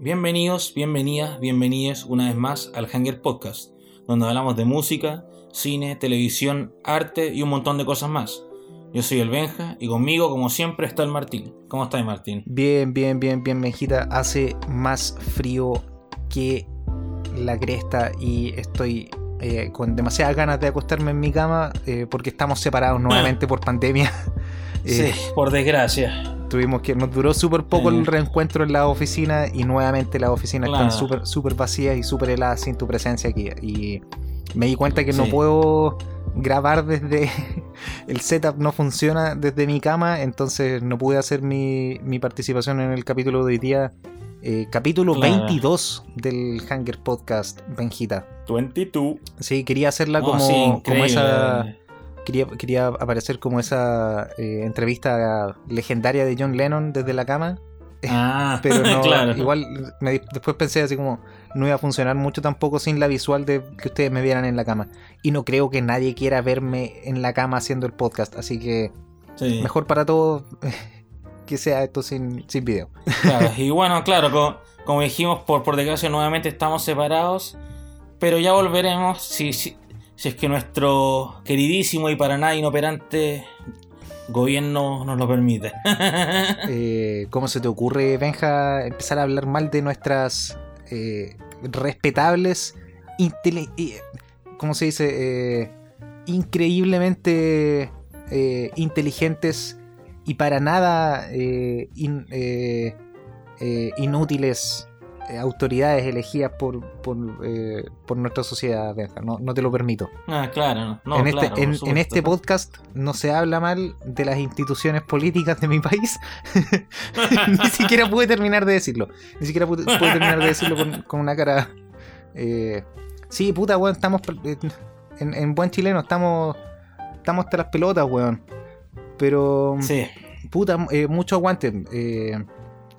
Bienvenidos, bienvenidas, bienvenidos una vez más al Hanger Podcast, donde hablamos de música, cine, televisión, arte y un montón de cosas más. Yo soy el Benja y conmigo, como siempre, está el Martín. ¿Cómo estás, Martín? Bien, bien, bien, bien, Benjita. Hace más frío que la cresta y estoy eh, con demasiadas ganas de acostarme en mi cama eh, porque estamos separados nuevamente por pandemia. sí, Eh, por desgracia. Tuvimos que, nos duró súper poco el reencuentro en la oficina y nuevamente las oficinas Claro. están súper súper vacías y súper heladas sin tu presencia aquí. Y me di cuenta que no puedo grabar desde el setup no funciona desde mi cama, entonces no pude hacer mi, mi participación en el capítulo de hoy día. eh, capítulo Claro. 22 del Hanger Podcast, Benjita. 22. Sí, quería hacerla como, sí, como esa quería, quería aparecer como esa eh, entrevista legendaria de John Lennon desde la cama, Ah, pero no, claro. igual me después pensé así como no iba a funcionar mucho tampoco sin la visual de que ustedes me vieran en la cama. Y no creo que nadie quiera verme en la cama haciendo el podcast, así que Sí. mejor para todos que sea esto sin, sin video. Claro, y bueno, claro, co- como, dijimos, por, por desgracia nuevamente estamos separados, pero ya volveremos si, si, si es que nuestro queridísimo y para nada inoperante gobierno nos lo permite. Eh, ¿Cómo se te ocurre, Benja, empezar a hablar mal de nuestras eh, respetables, ¿cómo se dice? Eh, increíblemente eh, inteligentes y para nada in- inútiles autoridades elegidas por, por, eh, por nuestra sociedad. No, no te lo permito. ah, claro, no, no, en, claro, este, en, este podcast no se habla mal de las instituciones políticas de mi país. Ni siquiera pude terminar de decirlo. Ni siquiera pude, pude terminar de decirlo con, con una cara. eh, sí, puta, weón, estamos. eh, En, en buen chileno, estamos. Estamos hasta las pelotas, weón. Pero. Sí, Puta, eh, mucho aguante. eh,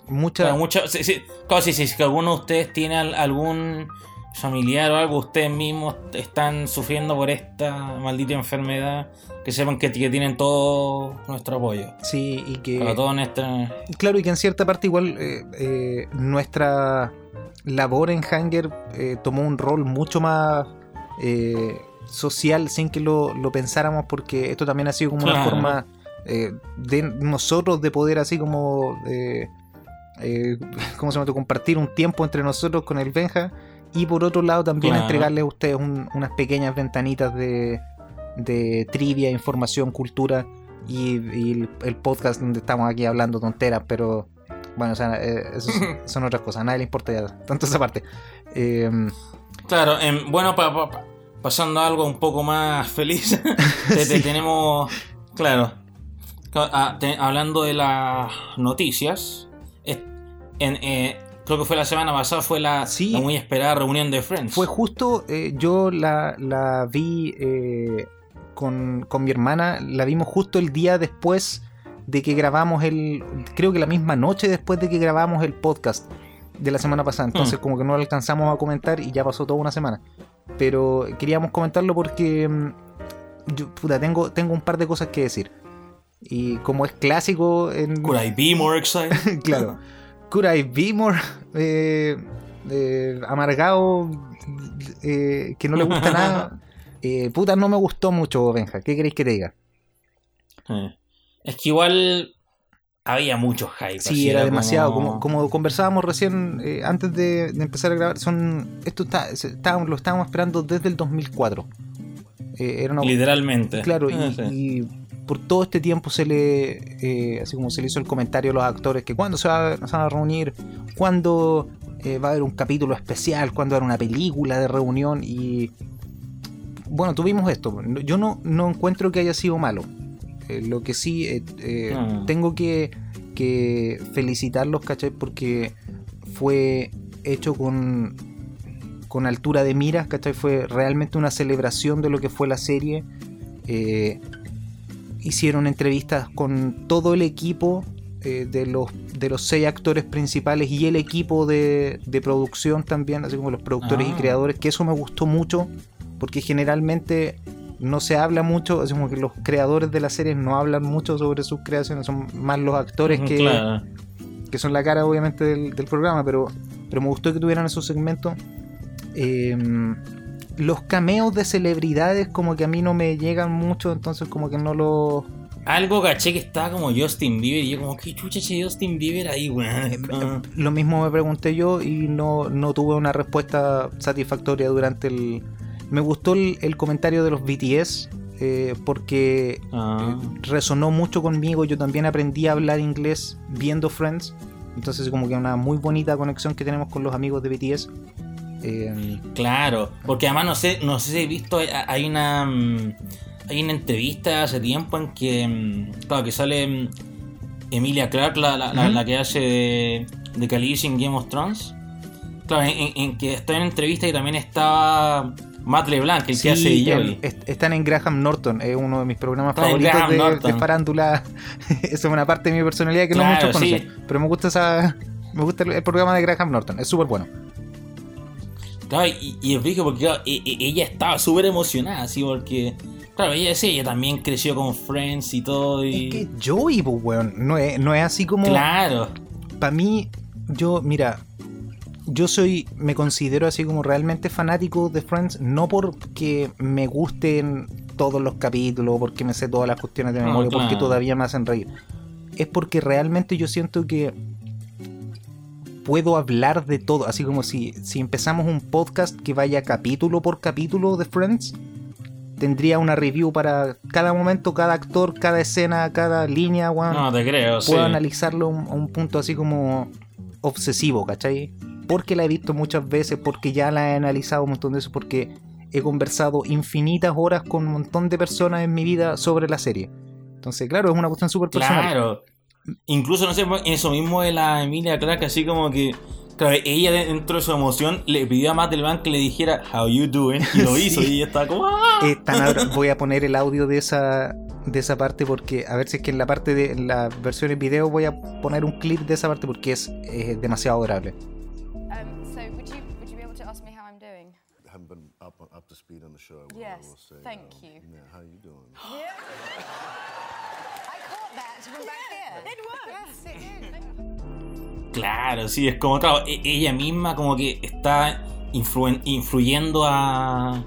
mucha. claro, mucho, sí, sí, claro, sí, sí, si que alguno de ustedes tiene al- algún familiar o algo, ustedes mismos están sufriendo por esta maldita enfermedad, que sepan que, que tienen todo nuestro apoyo. Sí, y que. Todo. Claro, y que en cierta parte igual eh, eh, nuestra labor en Hanger eh, tomó un rol mucho más eh, social sin que lo, lo pensáramos porque esto también ha sido como una forma eh, de nosotros de poder así como eh, eh, ¿cómo se llama? compartir un tiempo entre nosotros con el Benja y por otro lado también Claro. entregarles a ustedes un- unas pequeñas ventanitas de, de trivia, información, cultura y, y el, el podcast donde estamos aquí hablando tonteras, pero bueno, o sea, eh, eso son, son otras cosas, a nadie le importa ya tanto esa parte. Eh, Claro, em, bueno, pa- pa- pa- pasando a algo un poco más feliz, te- te- Sí. tenemos, claro, ah, te- hablando de las noticias, en, eh, creo que fue la semana pasada, fue la, Sí. la muy esperada reunión de Friends. fue justo, eh, yo la, la vi eh, con, con mi hermana, la vimos justo el día después de que grabamos el, creo que la misma noche después de que grabamos el podcast de la semana pasada, entonces Mm. como que no lo alcanzamos a comentar y ya pasó toda una semana. Pero queríamos comentarlo porque mm, yo, puta, tengo, tengo un par de cosas que decir. Y como es clásico en, Could I be more excited? claro. Could I be more eh, eh, amargado eh, que no le gusta nada? Eh, puta, no me gustó mucho, Benja. ¿Qué queréis que te diga? Es que igual había mucho hype. Sí, era demasiado. Como, como- como conversábamos recién antes de, de empezar a grabar, son esto está, estábamos- lo estábamos esperando desde el 2004. Eh, era una, Literalmente. Claro, y, sí. y por todo este tiempo se le, eh, así como se le hizo el comentario a los actores que cuándo se, va- se van a reunir, cuándo eh, va a haber un capítulo especial, cuándo va a haber una película de reunión y bueno, tuvimos esto. Yo no, no encuentro que haya sido malo. Eh, lo que sí eh, Mm. tengo que, que felicitarlos, ¿cachai? Porque fue hecho con, con altura de miras, ¿cachai? Fue realmente una celebración de lo que fue la serie. Eh, hicieron entrevistas con todo el equipo eh, de, los, de los seis actores principales y el equipo de, de producción también, así como los productores Ah. y creadores, que eso me gustó mucho, porque generalmente no se habla mucho, así como que los creadores de la serie no hablan mucho sobre sus creaciones, son más los actores que, Claro. que son la cara obviamente del, del programa, pero pero me gustó que tuvieran esos segmentos. Eh, los cameos de celebridades como que a mí no me llegan mucho, entonces como que no los... Algo caché que estaba como Justin Bieber y yo como, ¿qué chucha che Justin Bieber ahí, weón? Lo mismo me pregunté yo y no, no tuve una respuesta satisfactoria durante el... Me gustó el, el comentario de los BTS eh, porque Ah. eh, resonó mucho conmigo. Yo también aprendí a hablar inglés viendo Friends. Entonces como que una muy bonita conexión que tenemos con los amigos de BTS. Eh, Claro, porque además no sé, no sé si he visto, hay- hay una mm, hay una entrevista hace tiempo en que mm, claro que sale mm, Emilia Clarke, la, la, que hace de, de Khaleesi en Game of Thrones. Claro, en, que estoy en entrevista y también estaba Matt LeBlanc, el que hace sí, Joey. el- est- están en Graham Norton, es uno de mis programas Está favoritos de, de farándula. Esa es una parte de mi personalidad que Claro, no muchos sí. conocen. Pero me gusta esa. Me gusta el, el programa de Graham Norton, es súper bueno. Claro, y, y brígido porque claro, e- e- ella estaba súper emocionada, así porque. Claro, ella decía, ella también creció con Friends y todo. Y... Es que Joey, pues, weón, no es, no es así como. Claro. Para mí, yo, mira, yo soy, me considero así como realmente fanático de Friends, no porque me gusten todos los capítulos, porque me sé todas las cuestiones de memoria, porque claro. todavía me hacen reír. Es porque realmente yo siento que puedo hablar de todo, así como si, si empezamos un podcast que vaya capítulo por capítulo de Friends, tendría una review para cada momento, cada actor, cada escena, cada línea, weón No, te creo, sí. puedo analizarlo a un, a un punto así como obsesivo, ¿cachai? Porque la he visto muchas veces, porque ya la he analizado un montón de veces, porque he conversado infinitas horas con un montón de personas en mi vida sobre la serie. Entonces, claro, es una cuestión súper personal. Claro. Incluso, no sé, eso mismo de la Emilia Clarke, así como que. Claro, ella dentro de su emoción le pidió a Matt que le dijera How you doing y lo Sí. hizo y ella estaba como ¡Ah! Eh, tan voy a poner el audio de esa de esa parte porque a ver si es que en la parte de en la versión en video voy a poner un clip de esa parte porque es, eh, demasiado adorable. Um, so would you would you be able to ask me how I'm doing? haven't been up up to speed on the show. Yes, will say, thank um, you. Yeah, how you doing? I Claro, sí, es como, claro, e- ella misma como que está influen- influyendo a,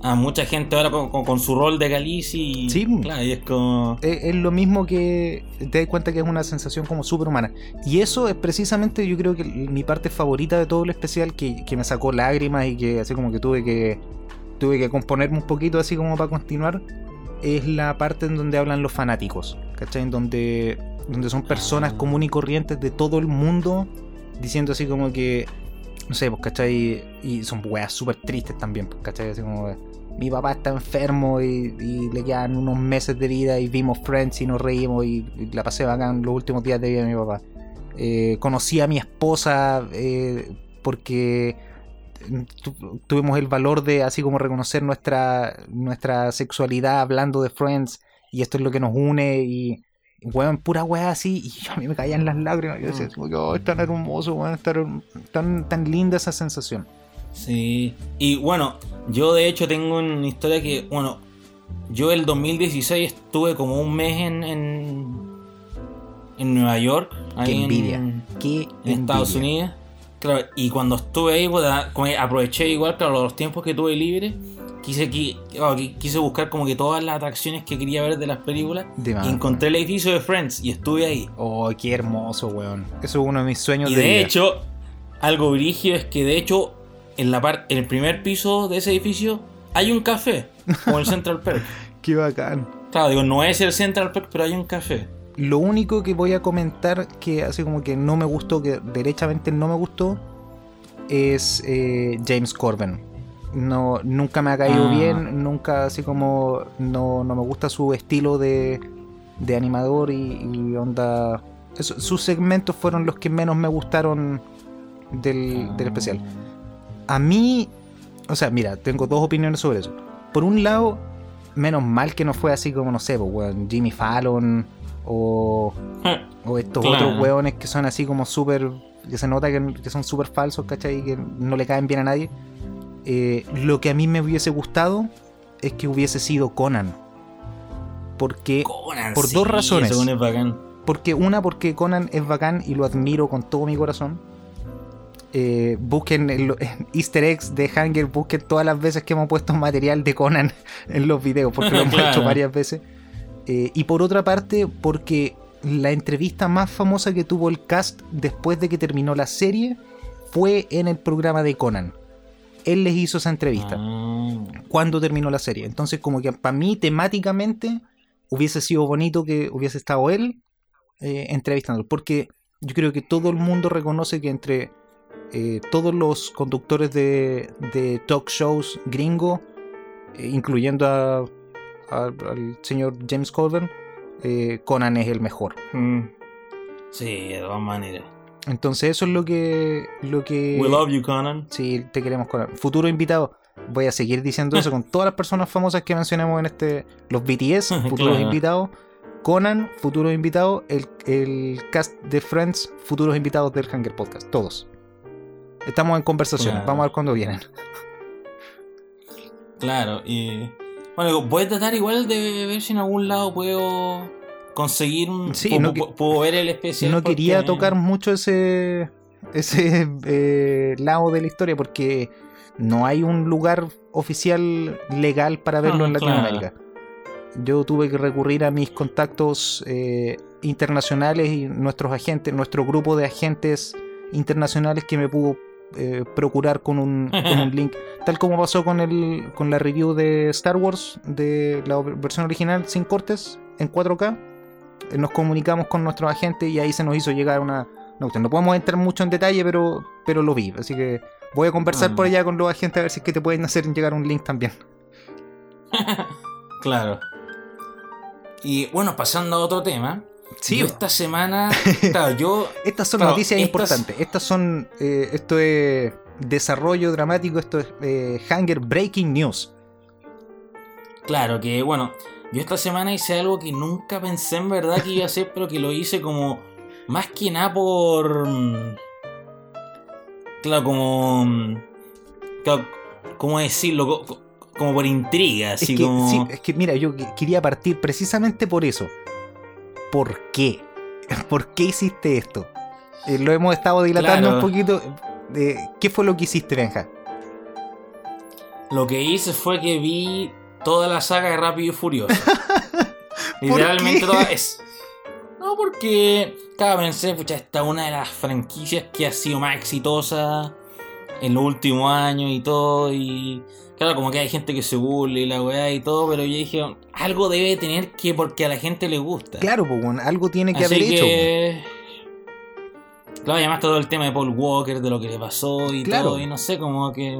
a mucha gente ahora con, con- con su rol de Galicia y Sí. claro, y es como... es, es lo mismo que te das cuenta que es una sensación como superhumana. Y eso es precisamente, yo creo que mi parte favorita de todo el especial, que, que me sacó lágrimas y que así como que tuve que tuve que componerme un poquito así como para continuar, es la parte en donde hablan los fanáticos, ¿cachai? En donde, donde son personas Ah. comunes y corrientes de todo el mundo diciendo así como que, no sé, pues, ¿cachai? Y son weas súper tristes también, pues, ¿cachai? Así como, mi papá está enfermo y, y le quedan unos meses de vida y vimos Friends y nos reímos y, y la pasé bacán los últimos días de vida de mi papá. Eh, conocí a mi esposa eh, porque tu- tuvimos el valor de así como reconocer nuestra, nuestra sexualidad hablando de Friends y esto es lo que nos une y weón, pura weá así y a mí me caían las lágrimas yo decía, "Oh, es tan hermoso weón, es tan, tan, tan linda esa sensación Sí. Y bueno, yo de hecho tengo una historia que, bueno, yo el 2016 estuve como un mes en, en, en Nueva York. qué en- envidia qué en Estados. Unidos. Claro, y cuando estuve ahí, como aproveché igual, claro, los tiempos que tuve libre. Quise, qui- quise buscar como que todas las atracciones que quería ver de las películas. De y encontré el edificio de Friends y estuve ahí. oh qué hermoso weón eso es uno de mis sueños Y de, de vida. hecho, algo brígido es que de hecho, en la par- en el primer piso de ese edificio hay un café, como el Central Perk. qué bacán Claro, digo, no es el Central Perk, pero hay un café. Lo único que voy a comentar que así como que no me gustó, que derechamente no me gustó, es eh, James Corbin. No, nunca me ha caído Ah. bien, nunca así como no, no me gusta su estilo de, de animador y, y onda... sus segmentos fueron los que menos me gustaron del, del especial. A mí, o sea, mira, tengo dos opiniones sobre eso. Por un lado, menos mal que no fue así como, no sé, pues, Jimmy Fallon o, o estos Claro. otros weones que son así como súper, que se nota que, que son súper falsos, ¿cachai? Y que no le caen bien a nadie. Eh, lo que a mí me hubiese gustado es que hubiese sido Conan. Porque Conan, Por sí, dos razones. es bacán. porque una, porque Conan es bacán y lo admiro con todo mi corazón. Eh, busquen en Easter eggs de Hanger, busquen todas las veces que hemos puesto material de Conan en los videos, porque lo hemos Claro. hecho varias veces. Eh, y por otra parte, porque la entrevista más famosa que tuvo el cast después de que terminó la serie fue en el programa de Conan. Él les hizo esa entrevista Ah, cuando terminó la serie. Entonces, como que para mí, temáticamente, hubiese sido bonito que hubiese estado él eh, entrevistándolo. Porque yo creo que todo el mundo reconoce que entre eh, todos los conductores de, de talk shows gringo, eh, incluyendo a- al señor James Corden, eh, Conan es el mejor. mm. Sí, de todas maneras. Entonces, eso es lo que. Lo que We love you, Conan. Sí, te queremos Conan. Futuro invitado. Voy a seguir diciendo eso con todas las personas famosas que mencionamos en este. Los BTS, futuros Claro. invitados. Conan, futuros invitados. El, el cast de Friends, futuros invitados del Hunger Podcast. Todos. Estamos en conversaciones. Claro. Vamos a ver cuándo vienen. Claro, y. Bueno, voy a tratar igual de ver si en algún lado puedo conseguir un. Sí, puedo, no puedo- puedo ver el especial. no quería tocar mucho ese. Ese eh, lado de la historia porque no hay un lugar oficial legal para verlo Ah, en claro. Latinoamérica. Yo tuve que recurrir a mis contactos eh, internacionales y nuestros agentes, nuestro grupo de agentes internacionales que me pudo eh, procurar con un, con un link, tal como pasó con el con la review de Star Wars de la versión original sin cortes en 4K. Eh, Nos comunicamos con nuestros agentes y ahí se nos hizo llegar una, cuestión. No podemos entrar mucho en detalle, pero, pero lo vi. Así que voy a conversar Ah. por allá con los agentes a ver si es que te pueden hacer llegar un link también. Claro. Y bueno, pasando a otro tema. Sí, yo esta semana. Claro, yo. Estas son Claro, noticias estas- importantes. Estas son. eh, esto es desarrollo dramático. Esto es eh, Hunger Breaking News. Claro, que bueno. Yo esta semana hice algo que nunca pensé en verdad que iba a hacer, pero que lo hice como. Más que nada por. mm, Claro, como. mm, Claro, ¿cómo decirlo? Co- co- Como por intriga, Es así que, como. sí, es que, mira, yo que- quería partir precisamente por eso. ¿Por qué? ¿Por qué hiciste esto? Eh, lo hemos estado dilatando Claro. un poquito. Eh, ¿Qué fue lo que hiciste, Benja? Lo que hice fue que vi toda la saga de Rápido y Furioso. ¿Por Literalmente toda es. No, porque. Cada pensé, pucha, esta es una de las franquicias que ha sido más exitosa en los últimos años y todo. Y. Claro, como que hay gente que se burla y la weá y todo, pero yo dije, algo debe tener que porque a la gente le gusta. Claro, pues, bueno, algo tiene que Así haber hecho. que... Claro, y además todo el tema de Paul Walker, de lo que le pasó y Claro. todo, y no sé, como que...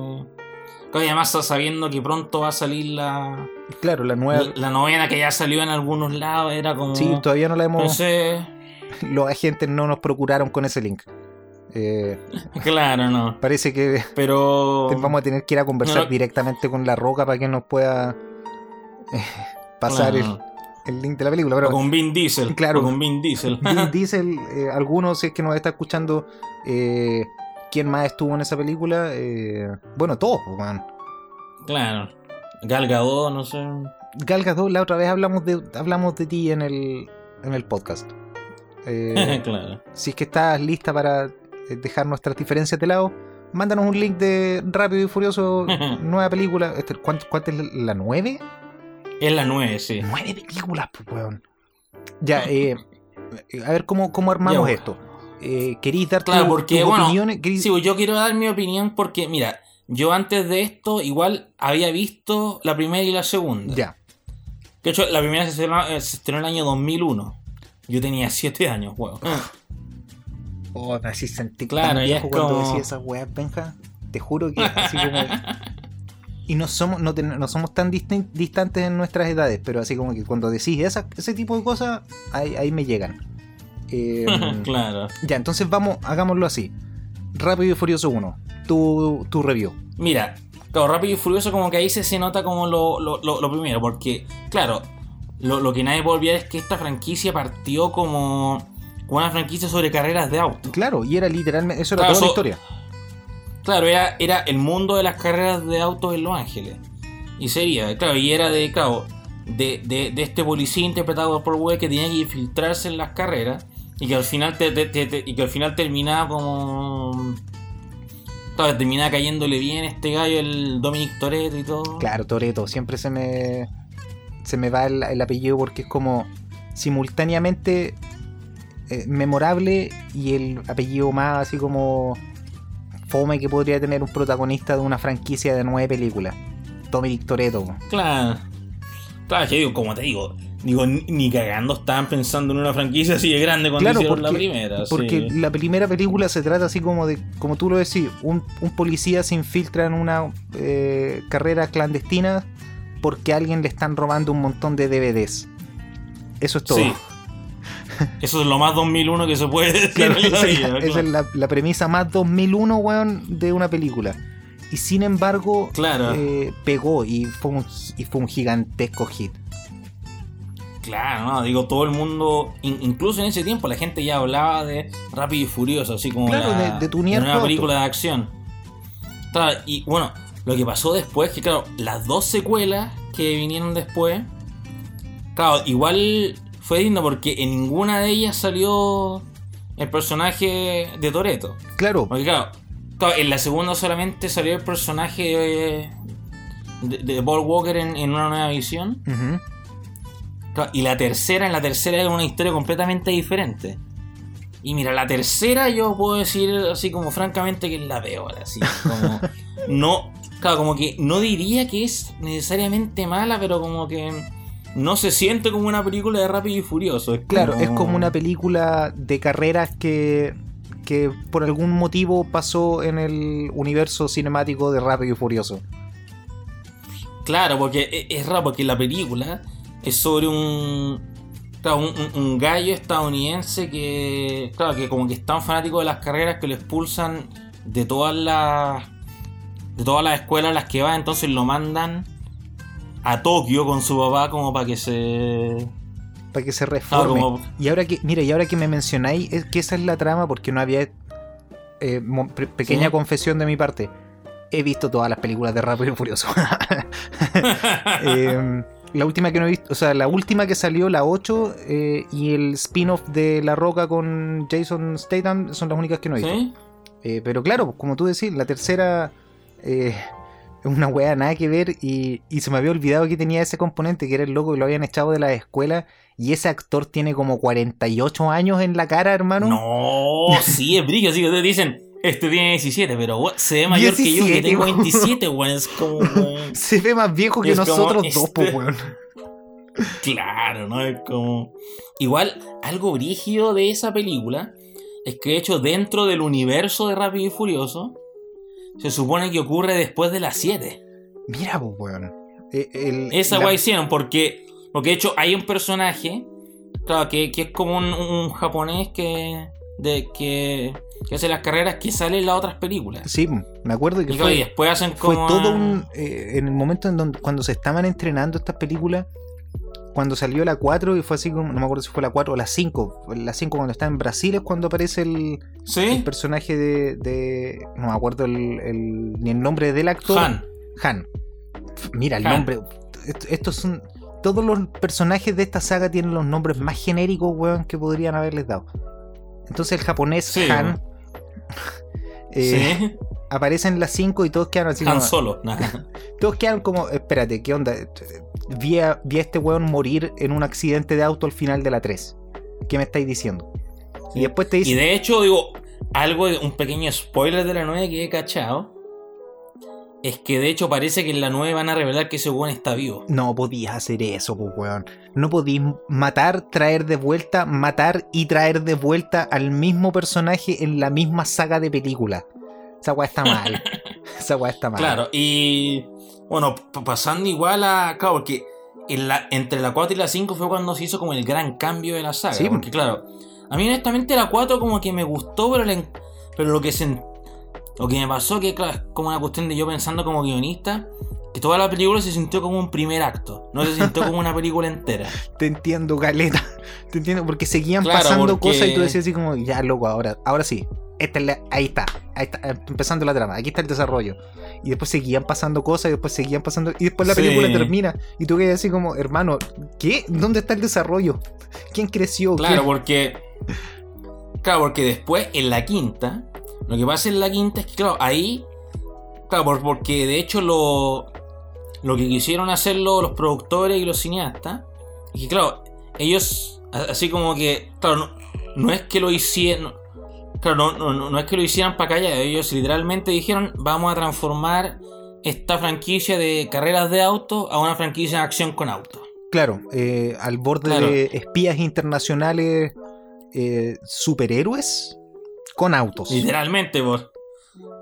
Claro, y además sabiendo que pronto va a salir la, Claro, la nueva. la, la novena que ya salió en algunos lados, era como... Sí, todavía no la hemos. Entonces, Los agentes no nos procuraron con ese link. Eh, claro, no. parece que Pero... vamos a tener que ir a conversar No. directamente con La Roca para que nos pueda eh, pasar Claro. el, el link de la película. O Pero con Vin Diesel. Claro. o con Vin Diesel. Vin Diesel, eh, algunos, si es que nos está escuchando, eh, ¿quién más estuvo en esa película? Eh, bueno, todos, pues, man. claro. Gal Gadot, no sé. Gal Gadot, la otra vez hablamos de, hablamos de ti en el, en el podcast. Claro. si es que estás lista para dejar nuestras diferencias de lado, mándanos un link de Rápido y Furioso, nueva película. Este, ¿Cuánto, cuánto es la- la nueve? Es la 9, sí. Nueve películas, pues, weón. Ya, eh, a ver cómo, cómo armamos Ya, esto. Eh, ¿Queréis dar Claro, tu- porque, tus bueno, opiniones? ¿Queréis- Sí, pues yo quiero dar mi opinión porque, mira, yo antes de esto igual había visto la primera y la segunda. Ya. De hecho, la primera se estrenó, eh, se estrenó en el año 2001. Yo tenía 7 años, weón. Oh, me así sentí Claro, tan viejo cuando como- decía esas weas, Benja. Te juro que así como. Y no somos, no, ten- no somos tan distin- distantes en nuestras edades, pero así como que cuando decís esa- ese tipo de cosas, ahí, ahí me llegan. Eh, claro. Ya, entonces vamos, hagámoslo así. Rápido y Furioso 1. Tu, tu review. Mira, claro, Rápido y Furioso como que ahí se, se nota como lo, lo- lo- lo primero, porque, claro, lo, lo que nadie puede olvidar es que esta franquicia partió como, como una franquicia sobre carreras de auto. Claro, y era literalmente. Eso era Claro, toda la so- historia. Claro, era, era el mundo de las carreras de autos en Los Ángeles. Y sería, claro, y era de, claro, de, de, de este policía interpretado por Webb que tenía que infiltrarse en las carreras y que al final te, te- te- y que al final terminaba como claro, terminaba cayéndole bien este gallo, el Dominic Toretto y todo. Claro, Toreto, siempre se me se me va el, el apellido porque es como simultáneamente eh, memorable y el apellido más así como fome que podría tener un protagonista de una franquicia de nueve películas. Dominic Toretto. Claro. Claro, que digo, como te digo, digo, ni, ni cagando estaban pensando en una franquicia así de grande cuando Claro, hicieron porque, la primera. porque sí. la primera película se trata así como de, como tú lo decís, un, un policía se infiltra en una eh, carrera clandestina porque a alguien le están robando un montón de DVDs. Eso es todo. Sí. Eso es lo más 2001 que se puede decir en la esa, vida, esa es la, la premisa más 2001, weón, de una película. Y sin embargo, Claro. eh, pegó y fue, un, y fue un gigantesco hit. Claro, no, digo, todo el mundo, in- incluso en ese tiempo la gente ya hablaba de Rápido y Furioso, así como Claro, la, de- de una tu auto. película de acción. Claro, y bueno, lo que pasó después, que claro, las dos secuelas que vinieron después, claro, igual fue digno porque en ninguna de ellas salió el personaje de Toreto. Claro, Porque claro, claro, en la segunda solamente salió el personaje de, de, Paul Walker en, en una nueva visión. Claro, Y la tercera, en la tercera es una historia completamente diferente. Y mira, la tercera yo puedo decir así como francamente que es la peor, así como no, claro, como que no diría que es necesariamente mala, pero como que no se siente como una película de Rápido y Furioso. Es claro, es como una película de carreras que, que por algún motivo pasó en el universo cinemático de Rápido y Furioso. Claro, porque e- es raro, porque la película es sobre un, claro, un- un gallo estadounidense que, claro, que como que es tan fanático de las carreras que lo expulsan de todas las, de todas las escuelas a las que va, entonces lo mandan a Tokio con su papá como para que se... Para que se reforme. como- Y ahora que, mira, y ahora que me mencionáis, es que esa es la trama, porque no había. eh, pequeña Sí. confesión de mi parte. He visto todas las películas de Rápido y Furioso. Eh, la última que no he visto, o sea, la última que salió, la 8, eh, y el spin-off de La Roca con Jason Statham son las únicas que no he visto. ¿Sí? Eh, pero claro, como tú decís, la tercera eh, es una weá nada que ver y, y se me había olvidado que tenía ese componente, que era el loco que lo habían echado de la escuela y ese actor tiene como 48 años en la cara, hermano. No, sí, es brillo, así que ustedes dicen, este tiene 17, pero what, se ve mayor que yo, que 17, tengo weón. 27, weón, es como... weón. Se ve más viejo que nosotros dos, este- weón. Claro, ¿no? Es como. Igual, algo brígido de esa película es que, de hecho, dentro del universo de Rápido y Furioso, se supone que ocurre después de las 7. Mira, po, weón. El- Esa la- guay hicieron porque, porque, de hecho, hay un personaje, claro, que, que es como un, un japonés que, de, que, que hace las carreras que sale en las otras películas. Sí, me acuerdo que Y, claro, y fue, después hacen fue como. todo un... eh, en el momento en donde cuando se estaban entrenando estas películas, cuando salió la 4 y fue así como, no me acuerdo si fue la 4 o la 5, la 5 cuando está en Brasil es cuando aparece el, personaje de, de- no me acuerdo el, el- ni el nombre del actor. Han. Han. Mira, el Han. nombre. est- Estos son. Todos los personajes de esta saga tienen los nombres más genéricos, weón, que podrían haberles dado. Entonces el japonés Sí, Han eh, sí. aparece en las 5 y todos quedan así Han como. solo. Nada. Todos quedan como. Espérate, ¿qué onda? Vi a, vi a este weón morir en un accidente de auto al final de la 3. ¿Qué me estáis diciendo? Y después te Y dicen. de hecho, digo, algo, un pequeño spoiler de la 9 que he cachado. Es que de hecho parece que en la 9 van a revelar que ese weón está vivo. No podías hacer eso, pues, weón. No podías matar, traer de vuelta, matar y traer de vuelta al mismo personaje en la misma saga de película. Esa weá está mal. Esa weá está mal. Claro, y bueno, pasando igual a. Claro, porque en la, entre la 4 y la 5 fue cuando se hizo como el gran cambio de la saga. Sí. Porque claro, a mí honestamente la 4 como que me gustó, pero, la- pero lo que se, lo que me pasó que claro, es como una cuestión de yo pensando como guionista, que toda la película se sintió como un primer acto, no se sintió como una película entera. Te entiendo, Galeta. Te entiendo, porque seguían Claro, pasando porque- cosas y tú decías así como, ya, loco, ahora, ahora sí. Esta es la- ahí está, ahí está, eh, empezando la trama, aquí está el desarrollo. Y después seguían pasando cosas, y después seguían pasando. Y después la Sí. película termina. Y tú quedas así como, hermano, ¿qué? ¿Dónde está el desarrollo? ¿Quién creció? Claro, ¿Quién- porque. Claro, porque después en la quinta. Lo que pasa en la quinta es que, claro, ahí Claro, por- porque de hecho lo, lo que quisieron hacer lo- los productores y los cineastas, es que claro, ellos, así como que, claro, no, no es que lo hicieran, claro, no, no, no- es que lo hicieran para callar, ellos literalmente dijeron, vamos a transformar esta franquicia de carreras de autos a una franquicia de acción con autos. Claro, eh, al borde Claro. de espías internacionales eh, superhéroes con autos. Literalmente, por.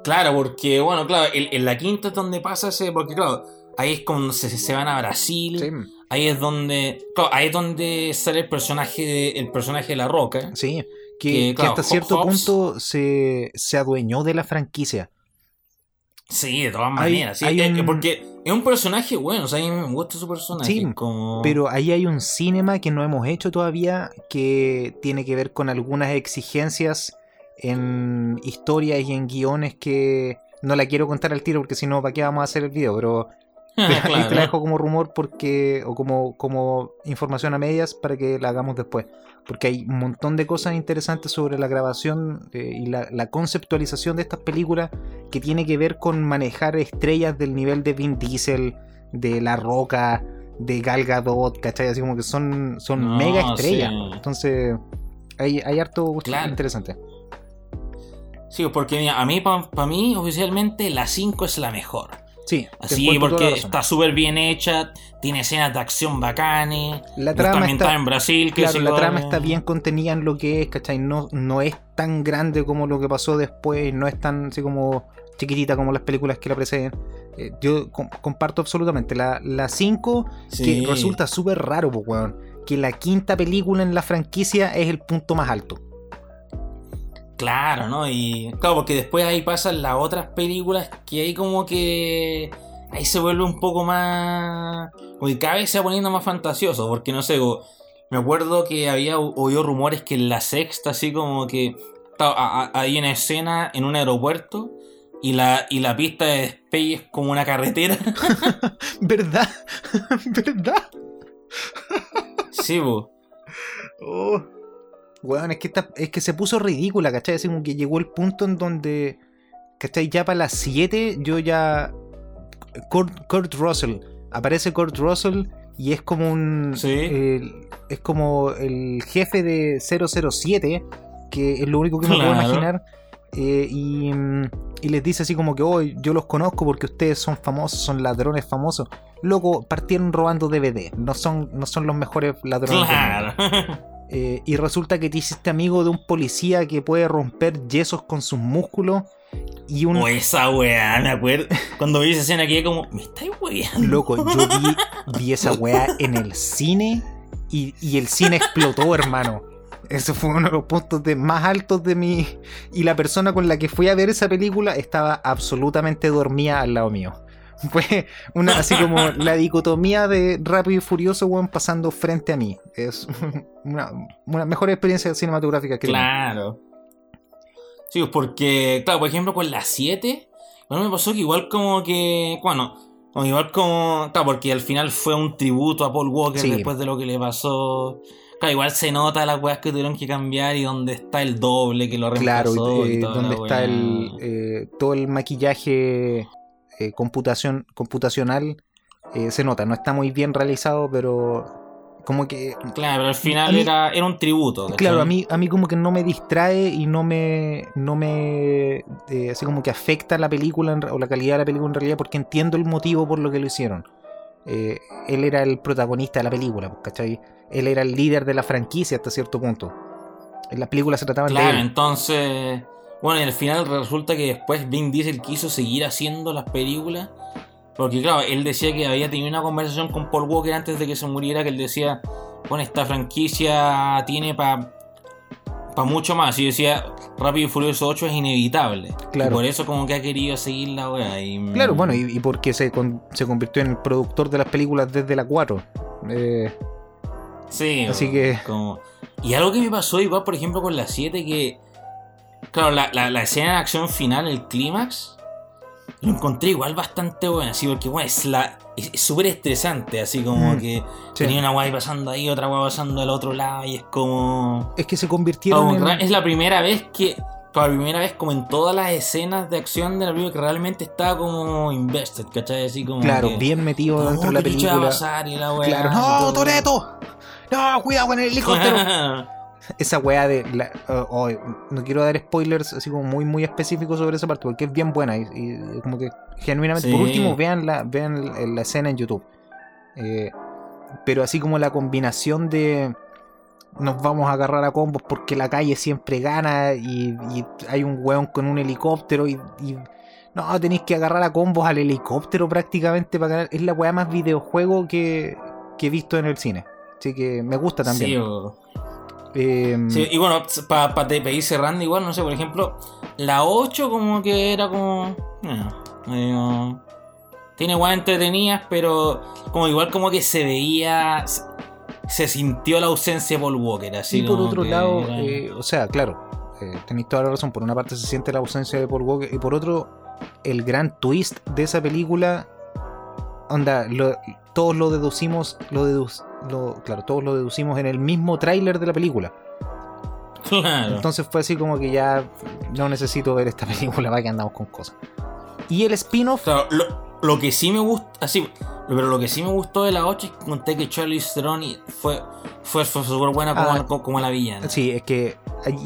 Claro, porque, bueno, claro, en, en la quinta es donde pasa ese. Porque, claro, ahí es cuando se, se van a Brasil. Sí, Ahí es donde. Claro, ahí es donde sale el personaje de, el personaje de la roca. sí. Que, Que, que claro, hasta cierto Hobbs- punto se, se adueñó de la franquicia. Sí, de todas Hay- maneras. sí, hay eh, un- Porque es un personaje bueno, o sea, a mí me gusta su personaje. Sí, como... Pero ahí hay un cinema que no hemos hecho todavía que tiene que ver con algunas exigencias en historias y en guiones que no la quiero contar al tiro porque si no, ¿para qué vamos a hacer el video? Pero ahí te la dejo como rumor porque o como, como información a medias para que la hagamos después. Porque hay un montón de cosas interesantes sobre la grabación eh, y la, la conceptualización de estas películas que tiene que ver con manejar estrellas del nivel de Vin Diesel, de La Roca, de Gal Gadot, ¿cachai? Así como que son, son No, mega estrellas. sí. Entonces, hay, hay harto Claro. interesante. Sí, porque mira, a mí, para mí, oficialmente, la 5 es la mejor. Sí, Así, la porque está súper bien hecha, tiene escenas de acción bacanes, La trama está, en Brasil, que claro, la trama está bien contenida en lo que es, ¿cachai? No, no es tan grande como lo que pasó después, no es tan así como chiquitita como las películas que la preceden. Eh, yo com- comparto absolutamente. La 5, Sí. que resulta súper raro, pues, weón. Que la quinta película en la franquicia es el punto más alto. Claro, ¿no? Y claro, porque después ahí pasan las otras películas que ahí como que ahí se vuelve un poco más como que cada vez se va poniendo más fantasioso, porque no sé, me acuerdo que había oído rumores que en la sexta así como que hay una escena en un aeropuerto y la y la pista de despegue es como una carretera. ¿Verdad? ¿Verdad? sí, po. Oh. Weón, es que, esta- es que se puso ridícula, ¿cachai? Así como que llegó el punto en donde, ¿cachai? Ya para las 7 yo ya... Kurt, Kurt Russell, aparece Kurt Russell y es como un... Sí. es como el jefe de 007, que es lo único que me puedo Claro. imaginar. eh, y, y les dice así como que, oh, yo los conozco porque ustedes son famosos, son ladrones famosos. Loco, partieron robando DVD, no son, no son los mejores ladrones. Claro. Eh, y resulta que te hiciste amigo de un policía que puede romper yesos con sus músculos y un O esa weá, me acuerdo. Cuando vi esa escena quedé como, me estáis weando. loco. Yo vi, vi esa weá en el cine y, y el cine explotó, hermano. Eso fue uno de los puntos de, más altos de mi. Y la persona con la que fui a ver esa película estaba absolutamente dormida al lado mío. Fue una, así como la dicotomía de Rápido y Furioso, weón, pasando frente a mí. Es una, una mejor experiencia cinematográfica que. Claro. Sí, pues porque, claro, por ejemplo, con la 7, bueno, me pasó que igual como que, bueno, igual como, claro, porque al final fue un tributo a Paul Walker Sí. después de lo que le pasó. Claro, igual se nota las weas que tuvieron que cambiar y donde está el doble que lo Claro, reemplazó. y, y eh, la está el, eh, todo el maquillaje eh, computación, computacional, eh, se nota, no está muy bien realizado, pero como que... Claro, pero al final mí- era, era un tributo. ¿cachai? Claro, a mí, a mí como que no me distrae y no me, no me, eh, así como que afecta la película en o la calidad de la película en realidad porque entiendo el motivo por lo que lo hicieron. Eh, él era el protagonista de la película, pues, ¿cachai? Él era el líder de la franquicia hasta cierto punto. En la película se trataba de Claro, entonces. Bueno, y al final resulta que después Vin Diesel quiso seguir haciendo las películas. Porque, claro, él decía que había tenido una conversación con Paul Walker antes de que se muriera. Que él decía: Bueno, esta franquicia tiene para pa mucho más. Y decía: Rápido y Furioso 8 es inevitable. Claro. Y por eso, como que ha querido seguir la. Y, Claro, bueno, y, y porque se, con- se convirtió en el productor de las películas desde la 4. Eh, Sí, Así que- como- Y algo que me pasó igual, por ejemplo, con la 7, que. Claro, la, la- la escena de acción final, el clímax, lo encontré igual bastante buena, así porque, bueno, es la. Es es súper estresante, así como Mm, que sí. tenía una guay pasando ahí, otra guay pasando al otro lado, y es como. es que se convirtieron como en... es la primera vez que. por primera vez como en todas las escenas de acción de la película que realmente estaba como invested, ¿cachai? Así como Claro, que, bien metido dentro de la ¿qué chucha va a película. pasar? Y la weá, Claro, ¡No. Toreto! ¡No, cuidado con el helicóptero! esa weá de. la- oh, no quiero dar spoilers así como muy, muy específicos sobre esa parte, porque es bien buena. Y, y como que genuinamente, por último, vean la, vean la, la escena en YouTube. Eh, pero así como la combinación de. Nos vamos a agarrar a combos porque la calle siempre gana y, y hay un weón con un helicóptero y. y- no, tenéis que agarrar a combos al helicóptero prácticamente para ganar. Es la weá más videojuego que, que he visto en el cine. Así que me gusta también. Sí, o- Eh, sí, y bueno, para ir cerrando igual, no sé, por ejemplo, la 8 como que era como... eh, tiene igual entretenidas, pero como igual como que se veía... Se, se sintió la ausencia de Paul Walker, así y por otro lado, era- eh, o sea, claro, eh, tenéis toda la razón. Por una parte se siente la ausencia de Paul Walker y por otro, el gran twist de esa película, onda, lo- todos lo deducimos, lo deduc- lo- claro, todos lo deducimos en el mismo tráiler de la película. Claro. Entonces fue así como que ya no necesito ver esta película, va que andamos con cosas. Y el spin-off, Claro, lo, lo que sí me gusta, así, pero lo que sí me gustó de la 8 es que conté que Charlie Theron fue fue, fue súper buena como, Ah. como, como la villana. sí, es que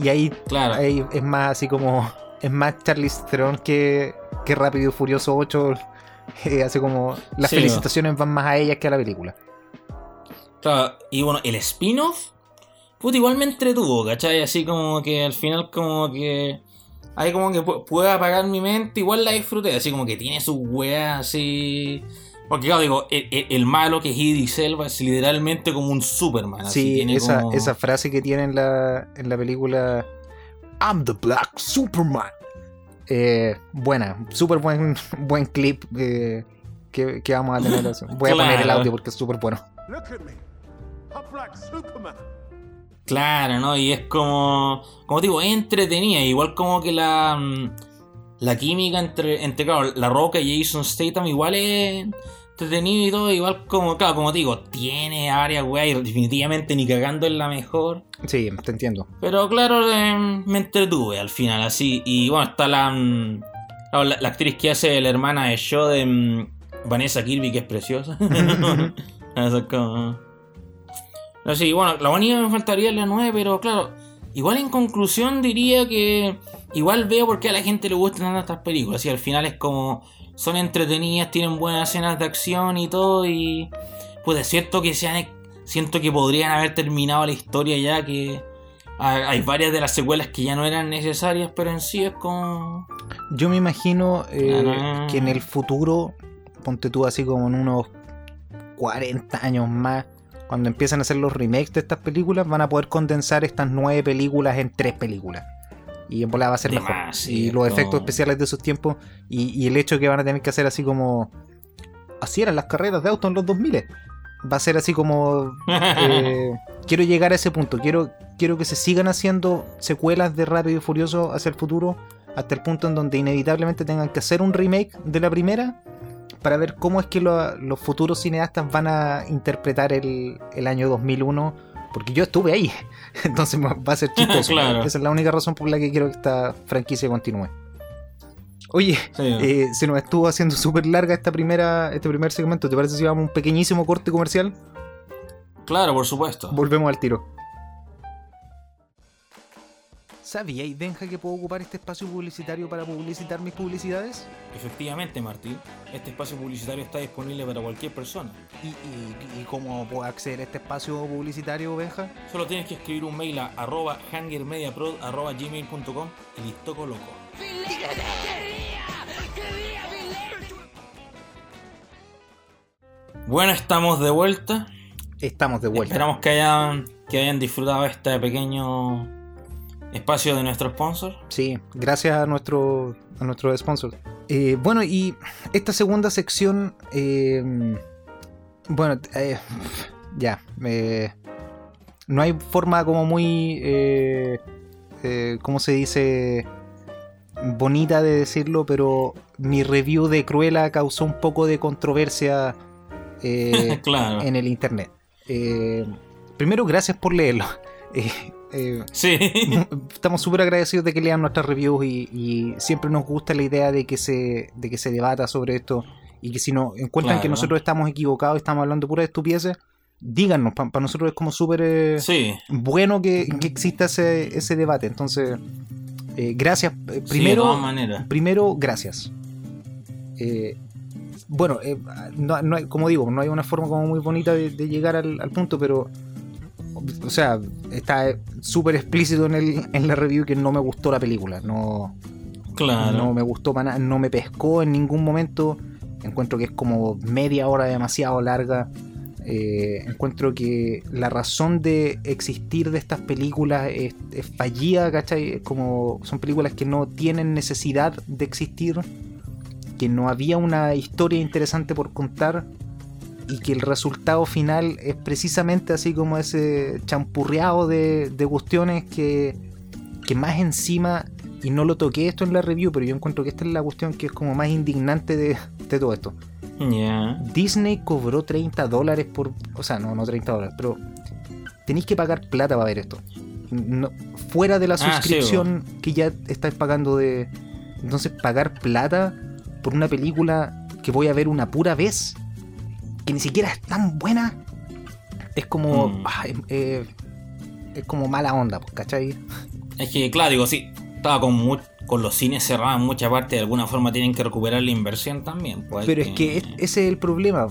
y ahí Claro. Ahí es más así como. Es más Charlize Theron que, que Rápido y Furioso 8. eh, hace como. Las Sí, felicitaciones van más a ellas que a la película. Claro, y bueno, el spin-off, puta, igual me entretuvo, ¿cachai? Así como que al final como que... Ahí como que pu- puede apagar mi mente, igual la disfruté, así como que tiene sus weas así... Porque claro, digo, el, el- el malo que es Idris Elba es literalmente como un Superman. así, Sí, tiene esa, como- esa frase que tiene en la, en la película. I'm the Black Superman. Eh, buena, súper buen, buen clip eh, que, que vamos a tener. Voy a poner el audio porque es súper bueno. Look at me. Claro, ¿no? Y es como, como digo, es entretenida. Igual como que la, mm, la química entre, entre claro, La Roca y Jason Statham igual es entretenido y todo. Igual como, claro, como te digo, tiene varias weas y definitivamente ni cagando es la mejor. Sí, te entiendo. Pero claro, eh, me entretuve al final, así. Y bueno, está la, mm, la, la actriz que hace la hermana de Show de mm, Vanessa Kirby, que es preciosa. Eso es como- No, sí, bueno, la única que me faltaría es la 9, pero claro, igual en conclusión diría que igual veo por qué a la gente le gustan estas películas. Y al final es como son entretenidas, tienen buenas escenas de acción y todo. Y pues es cierto que sean, siento que podrían haber terminado la historia ya que hay hay varias de las secuelas que ya no eran necesarias, pero en sí es como... Yo me imagino eh, Ah. que en el futuro, ponte tú así como en unos 40 años más, cuando empiezan a hacer los remakes de estas películas, van a poder condensar estas nueve películas en tres películas. Y en volada va a ser mejor. Y los efectos especiales de esos tiempos y, y el hecho que van a tener que hacer así como... Así eran las carreras de auto en los 2000. Va a ser así como... eh, quiero llegar a ese punto. Quiero, quiero que se sigan haciendo secuelas de Rápido y Furioso hacia el futuro. Hasta el punto en donde inevitablemente tengan que hacer un remake de la primera. Para ver cómo es que lo- los futuros cineastas van a interpretar el, el año 2001. Porque yo estuve ahí. Entonces va a ser chistoso. Claro. Esa es la única razón por la que quiero que esta franquicia continúe. Oye, Sí. eh, se nos estuvo haciendo súper larga esta primera, este primer segmento. ¿Te parece si vamos a un pequeñísimo corte comercial? claro, por supuesto. Volvemos al tiro. ¿Sabía y Benja que puedo ocupar este espacio publicitario para publicitar mis publicidades? Efectivamente, Martín, este espacio publicitario está disponible para cualquier persona. ¿Y, y- y cómo puedo acceder a este espacio publicitario, Benja? Solo tienes que escribir un mail a arroba hangermediaprod arroba gmail.com y listo coloco. Bueno, estamos de vuelta. Estamos de vuelta. Esperamos que hayan, que hayan disfrutado este pequeño espacio de nuestro sponsor. Sí, gracias a nuestro, a nuestro sponsor. Eh, bueno, y esta segunda sección, eh, bueno, eh, ya, eh, no hay forma como muy, eh, ¿cómo se dice? Bonita de decirlo, pero mi review de Cruella causó un poco de controversia eh, claro. en el internet. Primero, gracias por leerlo. Eh, Sí. estamos súper agradecidos de que lean nuestras reviews y, y siempre nos gusta la idea de que se, de que se debata sobre esto y que si no encuentran Claro. que nosotros estamos equivocados y estamos hablando puras estupideces, díganos, para nosotros es como súper eh, Sí. bueno que, que exista ese, ese debate. Entonces, eh, gracias. Sí, de Primero, todas maneras. primero, gracias. Eh, bueno, no, no como digo, no hay una forma como muy bonita de, de llegar al, al punto, pero, o sea, está súper explícito en, el, en la review que no me gustó la película. No, Claro. no me gustó para nada, no me pescó en ningún momento. Encuentro que es como media hora demasiado larga. Eh, encuentro que la razón de existir de estas películas es, es fallida, ¿cachai? Es Como son películas que no tienen necesidad de existir, que no había una historia interesante por contar y que el resultado final es precisamente así como ese champurreado de, de cuestiones que, que más encima, y no lo toqué esto en la review, pero yo encuentro que esta es la cuestión que es como más indignante de, de todo esto. Disney cobró 30 dólares por. O sea, no, no 30 dólares, pero tenéis que pagar plata para ver esto. No- fuera de la Ah, sí, suscripción que ya estáis pagando de. Entonces, pagar plata por una película que voy a ver una pura vez, que ni siquiera es tan buena, es como. Mm. ah, es, eh, es como mala onda, pues, ¿cachai? Es que, claro, digo, sí. Estaba con, mu- con los cines cerrados en mucha parte. De alguna forma tienen que recuperar la inversión también. pues, Pero es que es- ese es el problema.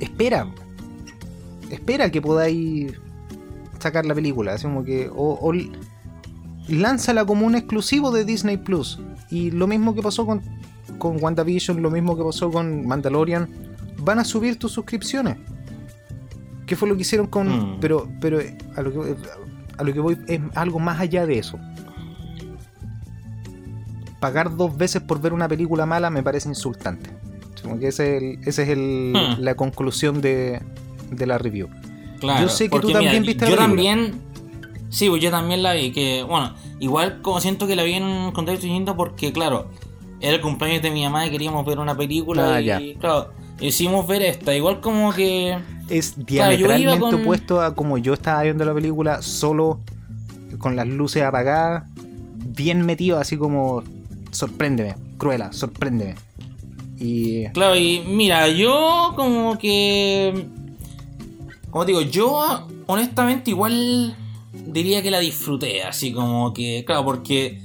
Espera. Espera que podáis sacar la película. Así como que. O, o lánzala como un exclusivo de Disney Plus. Y lo mismo que pasó con, con WandaVision, lo mismo que pasó con Mandalorian. Van a subir tus suscripciones. ¿Qué fue lo que hicieron con.? Mm. Pero, pero a lo que, a lo que voy es algo más allá de eso. Pagar dos veces por ver una película mala me parece insultante. Como que ese es, el- ese es el- Hmm. la conclusión de, de la review. Claro, Yo sé que tú también viste la Yo película. también. Sí, pues yo también la vi. Que, bueno, igual como siento que la vi en un contexto distinto porque, claro, era el cumpleaños de mi mamá y queríamos ver una película. Ah, y, ya. claro, hicimos ver esta. Igual como que. Es Claro, diametralmente con- opuesto a como yo estaba viendo la película, solo con las luces apagadas, bien metido, así como sorpréndeme, cruela, sorpréndeme. Y Claro, y mira, yo como que. Como digo, yo honestamente igual diría que la disfruté, así como que. Claro, porque.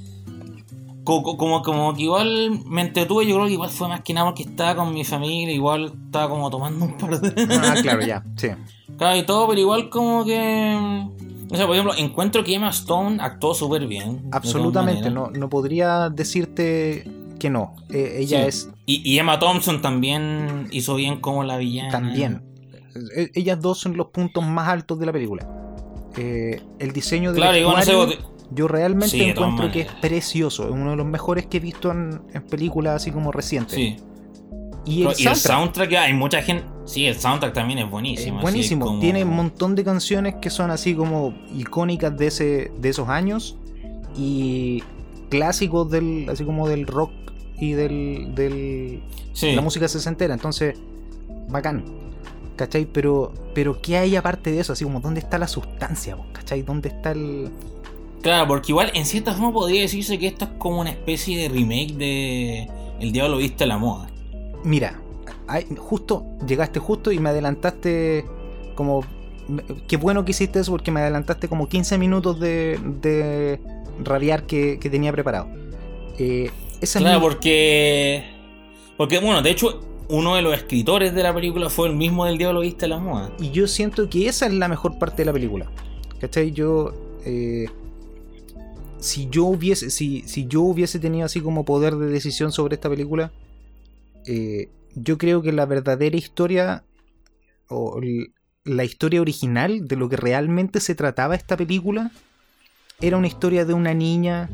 Co- co- Como, como que igual me entretuve, yo creo que igual fue más que nada porque estaba con mi familia, igual estaba como tomando un par de. ah, claro, ya, sí. Claro, y todo, pero igual como que. O sea, por ejemplo, encuentro que Emma Stone actuó súper bien. de Absolutamente, no, no podría decirte que no. Eh, ella Sí. es Y, y Emma Thompson también hizo bien como la villana. también. Eh, Ellas dos son los puntos más altos de la película. Eh, el diseño del Claro, igual no sé. Yo realmente Sí, encuentro que es precioso. Es uno de los mejores que he visto en, en películas así como recientes. Sí. Y el y el soundtrack soundtrack, hay mucha gente. Sí, el soundtrack también es buenísimo. es buenísimo. como- Tiene un montón de canciones que son así como icónicas de, ese, de esos años. Y clásicos del, así como del rock y del, del, Sí. la música sesentera. Entonces, bacán. ¿Cachai? Pero, pero ¿qué hay aparte de eso? Así como, ¿dónde está la sustancia? ¿Cachai? ¿Dónde está el...? Claro, porque igual en cierta forma podría decirse que esto es como una especie de remake de El Diablo Viste a la Moda. Mira, justo, llegaste justo y me adelantaste como... Qué bueno que hiciste eso porque me adelantaste como 15 minutos de, de rabiar que, que tenía preparado. Eh, esa es Claro, mi- porque. Porque, bueno, de hecho, uno de los escritores de la película fue el mismo del Diablo Viste a la Moda. Y yo siento que esa es la mejor parte de la película. ¿Cachai? Yo. eh, si yo hubiese. Si, si yo hubiese tenido así como poder de decisión sobre esta película. eh, yo creo que la verdadera historia. O la historia original de lo que realmente se trataba esta película. Era una historia de una niña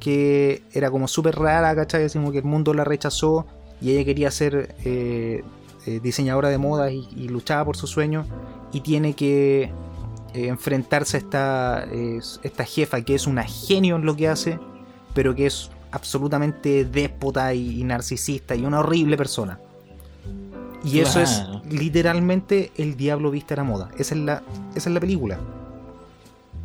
que era como súper rara, ¿cachai? Como que el mundo la rechazó y ella quería ser eh, eh, diseñadora de moda y, y luchaba por su sueño y tiene que eh, enfrentarse a esta, eh, esta jefa que es una genio en lo que hace, pero que es absolutamente déspota y, y narcisista y una horrible persona. Y eso es literalmente el diablo viste a la moda. Esa es la, esa es la película.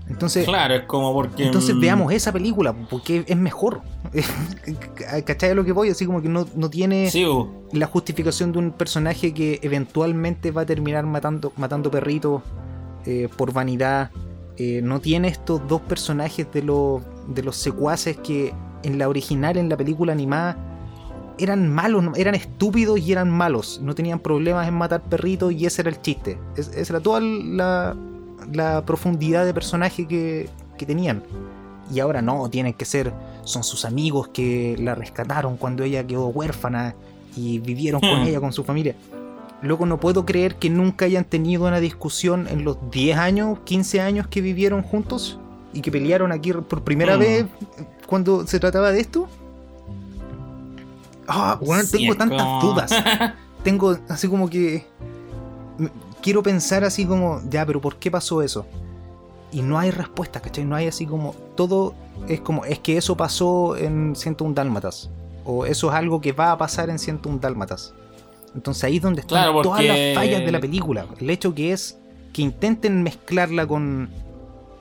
Entonces, Claro, es como porque. entonces mm, veamos esa película, porque es mejor. ¿Cachai a lo que voy? Así como que no, no tiene Sí, la justificación de un personaje que eventualmente va a terminar matando, matando perritos eh, por vanidad. Eh, no tiene estos dos personajes de, los de los secuaces que en la original, en la película animada, eran malos, eran estúpidos y eran malos. No tenían problemas en matar perritos y ese era el chiste. Es- esa era toda la, la profundidad de personaje que, que tenían. Y ahora no, tienen que ser, son sus amigos que la rescataron cuando ella quedó huérfana y vivieron con Hmm. ella, con su familia. Loco, no puedo creer que nunca hayan tenido una discusión en los 10 años, 15 años que vivieron juntos y que pelearon aquí por primera Hmm. vez cuando se trataba de esto. Ah, Sí, tengo tantas dudas. Tengo así como que. Quiero pensar así como, ya, pero ¿por qué pasó eso? Y no hay respuesta, ¿cachai? No hay así como. Todo es como, es que eso pasó en 101 Dálmatas. O eso es algo que va a pasar en 101 Dálmatas. Entonces ahí es donde están Claro, todas las fallas de la película. El hecho que es que intenten mezclarla con,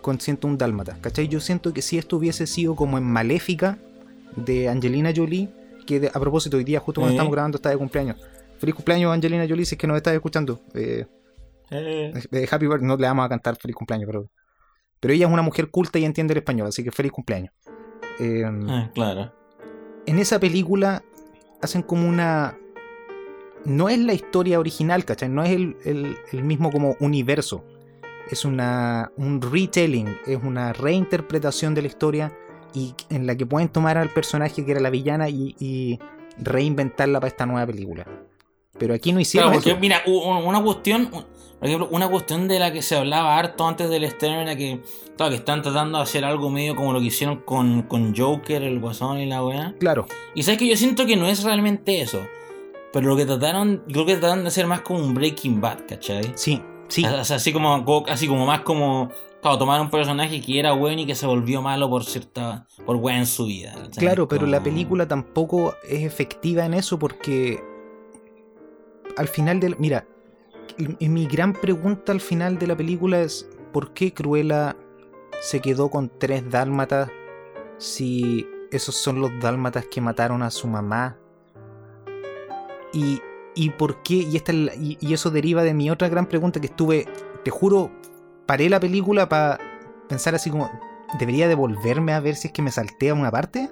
con 101 Dálmatas, ¿cachai? Yo siento que si esto hubiese sido como en Maléfica de Angelina Jolie, que de- a propósito hoy día justo cuando estamos grabando está de cumpleaños. Feliz cumpleaños Angelina Jolie si es que nos estás escuchando. Eh, Eh, eh, happy birthday, no le vamos a cantar feliz cumpleaños, pero, pero ella es una mujer culta y entiende el español, así que feliz cumpleaños. Eh, ah, claro. en esa película hacen como una... No es la historia original, ¿cachai? No es el, el- el mismo como universo. Es una, un retelling, es una reinterpretación de la historia y en la que pueden tomar al personaje que era la villana y, y reinventarla para esta nueva película. Pero aquí no hicieron Claro, porque eso. mira, una cuestión, por ejemplo, una cuestión de la que se hablaba harto antes del estreno era que, claro, que están tratando de hacer algo medio como lo que hicieron con, con Joker, el Guasón y la weá. Claro, Y sabes que yo siento que no es realmente eso. Pero lo que trataron, creo que trataron de hacer más como un Breaking Bad, ¿cachai? sí, sí. O sea, así como, así como más como, claro, tomar un personaje que era bueno y que se volvió malo por cierta, por weá en su vida. Claro, pero la película tampoco es efectiva en eso porque al final del... Mira, mi gran pregunta al final de la película es ¿por qué Cruella se quedó con tres dálmatas si esos son los dálmatas que mataron a su mamá? Y, y por qué, y, esta, y, y eso deriva de mi otra gran pregunta que estuve, te juro, paré la película para pensar así como, ¿debería devolverme a ver si es que me saltea una parte?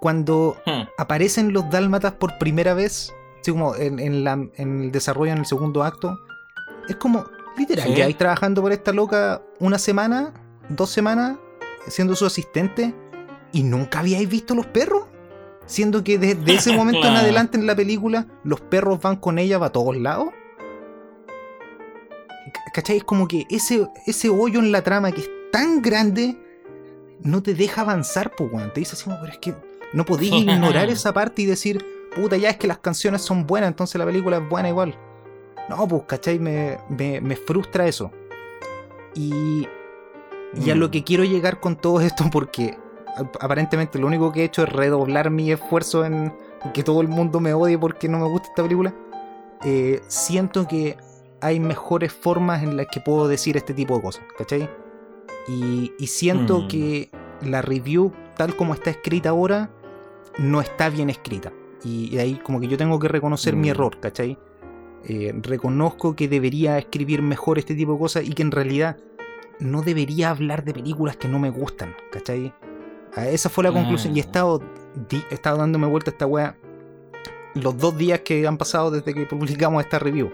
Cuando Hmm. aparecen los dálmatas por primera vez, así como en, en la- en el desarrollo en el segundo acto, es como, literal, Sí. ya ahí trabajando por esta loca una semana, dos semanas, siendo su asistente, y nunca habíais visto los perros. Siendo que desde ese momento en adelante en la película, los perros van con ella para todos lados. ¿Cachai? Es como que ese, ese hoyo en la trama que es tan grande no te deja avanzar, pues. Te dice así, pero es que no podéis ignorar esa parte y decir, puta, ya es que las canciones son buenas, entonces la película es buena igual. No, pues, ¿cachai? Me, me, me frustra eso. Y, y a Mm. lo que quiero llegar con todo esto, porque aparentemente lo único que he hecho es redoblar mi esfuerzo en que todo el mundo me odie porque no me gusta esta película. eh, siento que hay mejores formas en las que puedo decir este tipo de cosas, ¿cachai? Y, y siento Mm. que la review, tal como está escrita ahora, no está bien escrita. Y, y ahí como que yo tengo que reconocer mi Mm. error, ¿cachai? Eh, reconozco que debería escribir mejor este tipo de cosas y que en realidad no debería hablar de películas que no me gustan, ¿cachai? Esa fue la conclusión y he estado, di- he estado dándome vuelta a esta wea los dos días que han pasado desde que publicamos esta review.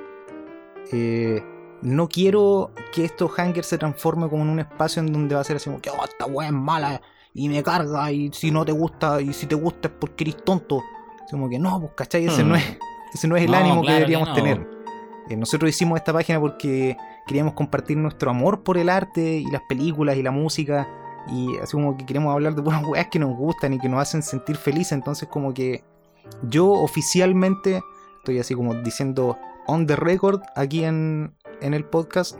Eh, no quiero que estos hangers se transforme como en un espacio en donde va a ser así como que oh, esta wea es mala y me carga y si no te gusta y si te gusta es porque eres tonto. Como que no, pues cachai, ese no es, ese no es el No, ánimo que claro que deberíamos no. tener. Eh, nosotros hicimos esta página porque queríamos compartir nuestro amor por el arte y las películas y la música. Y así como que queremos hablar de buenas weas que nos gustan y que nos hacen sentir felices. Entonces como que yo oficialmente estoy así como diciendo on the record aquí en, en el podcast.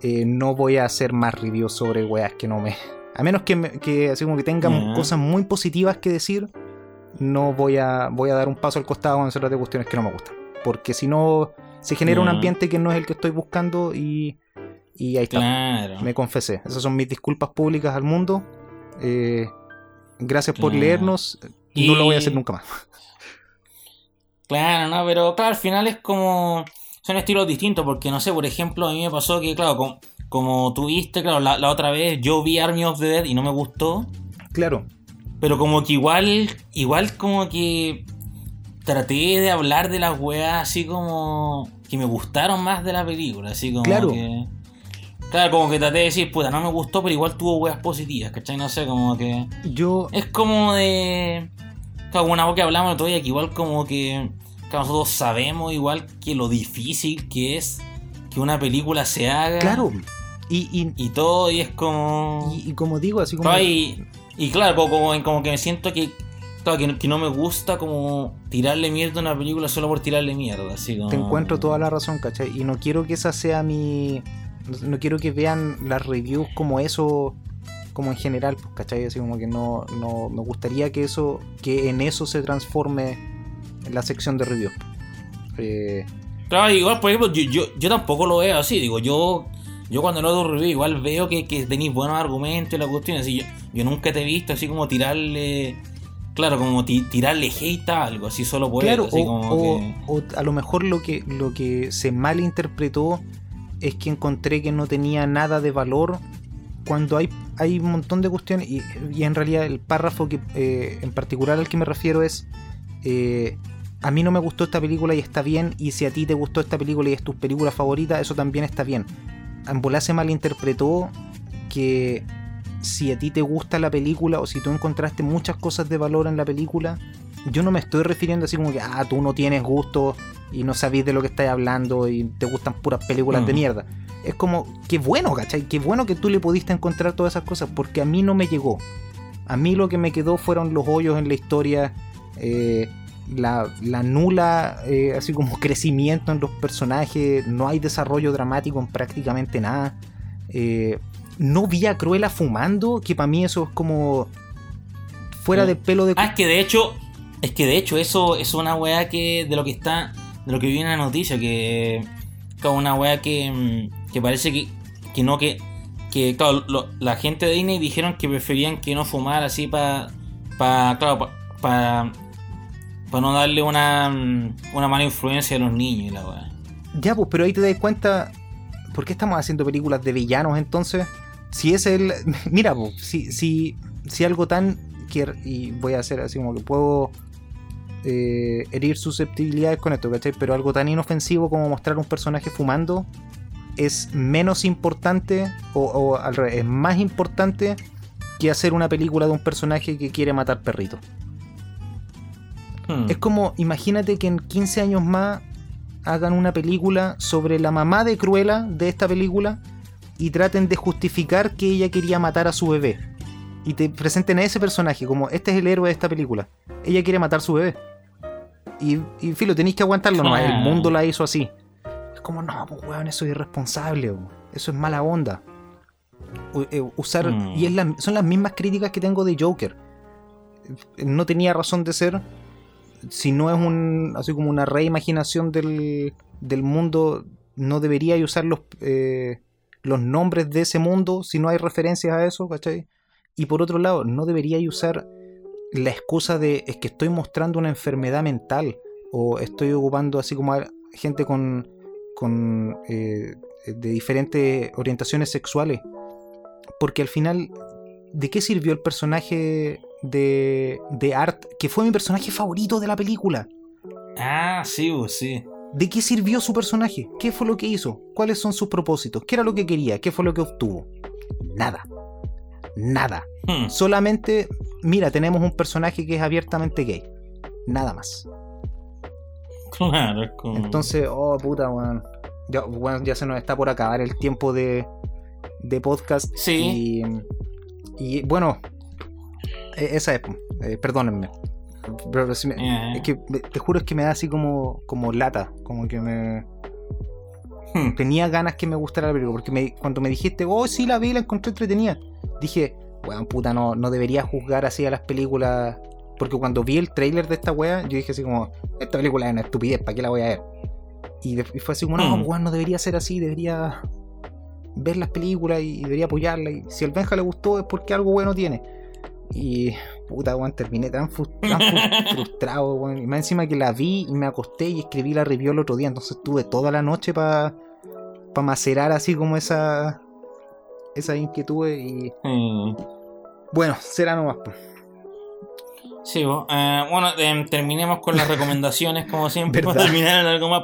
eh, no voy a hacer más reviews sobre weas que no me... A menos que, me- que así como que tengan cosas muy positivas que decir, no voy a, voy a dar un paso al costado cuando se trate de cuestiones que no me gustan. Porque si no, se genera un ambiente que no es el que estoy buscando y, Y ahí está. Claro. Me confesé. Esas son mis disculpas públicas al mundo. Eh, gracias por leernos. Y no lo voy a hacer nunca más. Claro, no, pero claro, al final es como. Son estilos distintos, porque no sé, por ejemplo, a mí me pasó que, claro, como, como tú viste, claro, la, la otra vez yo vi Army of the Dead y no me gustó, Claro. pero como que igual, igual como que traté de hablar de las weas así como que me gustaron más de la película, así como Claro. que. Claro, como que traté de decir, puta, no me gustó, pero igual tuvo weas positivas, ¿cachai? No sé, como que. Yo. Es como de. Claro, una voz que hablamos el otro día, que igual como que. que nosotros sabemos igual que lo difícil que es que una película se haga. Claro. Y, y, Y todo, y es como. y- y como digo, así como. Y, y claro, como, como, que me siento que. Que, que no me gusta como tirarle mierda a una película solo por tirarle mierda. Así como... Te encuentro toda la razón, ¿cachai? Y no quiero que esa sea mi. No, no quiero que vean las reviews como eso, como en general, pues, ¿cachai? Así como que no, no. Me gustaría que eso. que en eso se transforme en la sección de reviews. Eh, Claro, igual, por ejemplo, yo, yo, yo tampoco lo veo así. Digo, yo yo cuando lo hago review, igual veo que, que tenéis buenos argumentos y la cuestión. Así, yo, yo nunca te he visto así como tirarle. Claro, como ti- tirarle hate a algo, así solo por claro, eso, así o, como o- que- o a lo mejor lo que, lo que se malinterpretó es que encontré que no tenía nada de valor cuando hay, hay un montón de cuestiones y, en realidad el párrafo que eh, en particular al que me refiero es eh, a mí no me gustó esta película y está bien y si a ti te gustó esta película y es tu película favorita eso también está bien. Ambolá se malinterpretó que si a ti te gusta la película o si tú encontraste muchas cosas de valor en la película yo no me estoy refiriendo así como que, ah, tú no tienes gusto y no sabes de lo que estás hablando y te gustan puras películas de mierda. Es como, qué bueno, ¿cachai? Qué bueno que tú le pudiste encontrar todas esas cosas, porque a mí no me llegó. A mí lo que me quedó fueron los hoyos en la historia, eh, la, la nula, eh, así como crecimiento en los personajes, no hay desarrollo dramático en prácticamente nada. Eh, no vi a Cruella fumando, que para mí eso es como fuera de pelo de... Ah, es que de hecho, es que de hecho eso es una weá que de lo que está, de lo que vi en la noticia, que claro, una weá que, mm, que parece que, que no que, que claro, lo- la gente de Disney dijeron que preferían que no fumara así para, para, claro, para, para no darle una, mm, una mala influencia a los niños y la weá. Ya, pues, pero ahí te das cuenta. ¿Por qué estamos haciendo películas de villanos entonces? Si es el. Mira, pues, si, si, si algo tan. que- Y voy a hacer así como que puedo. Eh, herir susceptibilidades con esto, ¿cachai? Pero algo tan inofensivo como mostrar un personaje fumando es menos importante, o, o al revés, es más importante que hacer una película de un personaje que quiere matar perritos. Hmm. Es como, imagínate que en 15 años más hagan una película sobre la mamá de Cruella de esta película y traten de justificar que ella quería matar a su bebé. Y te presenten a ese personaje como, este es el héroe de esta película. Ella quiere matar a su bebé. Y, y filo, tenéis que aguantarlo nomás. El mundo la hizo así. Es como, no, pues weón, eso es irresponsable. weón. Eso es mala onda. U- eh, usar. Mm. Y es la- son las mismas críticas que tengo de Joker. No tenía razón de ser si no es un así como una reimaginación del, del mundo, no debería usar los, eh, los nombres de ese mundo si no hay referencias a eso, ¿cachai? Y por otro lado, no debería usar la excusa de es que estoy mostrando una enfermedad mental o estoy ocupando así como a gente con, con eh, de diferentes orientaciones sexuales. Porque al final, ¿de qué sirvió el personaje de, de Art, que fue mi personaje favorito de la película? Ah, sí, sí. ¿De qué sirvió su personaje? ¿Qué fue lo que hizo? ¿Cuáles son sus propósitos? ¿Qué era lo que quería? ¿Qué fue lo que obtuvo? Nada. Nada. Hmm. Solamente, mira, tenemos un personaje que es abiertamente gay. Nada más. Claro, como... Entonces, oh puta, weón. Ya, se nos está por acabar el tiempo de, de podcast. Sí. Y, y, bueno, e- esa es, eh, perdónenme. Pero me- es que te juro es que me da así como, como lata, como que me Hmm. tenía ganas que me gustara la película, porque me- cuando me dijiste, oh sí la vi, la encontré entretenida, dije, weón, puta, no, no debería juzgar así a las películas, porque cuando vi el tráiler de esta wea, yo dije así como, esta película es una estupidez, ¿para qué la voy a ver? Y, fue así como, no, Hmm. weón, no debería ser así, debería ver las películas y, y debería apoyarla. Y si al Benja le gustó es porque algo bueno tiene. Y puta, weón, terminé tan, tan fru- frustrado, weón. Y más encima que la vi y me acosté y escribí la review el otro día. Entonces tuve toda la noche para pa macerar así como esa esa inquietud. Y Mm. bueno, será nomás. Sí, eh, bueno, em, terminemos con las recomendaciones como siempre para ¿Verdad? terminar en algo más,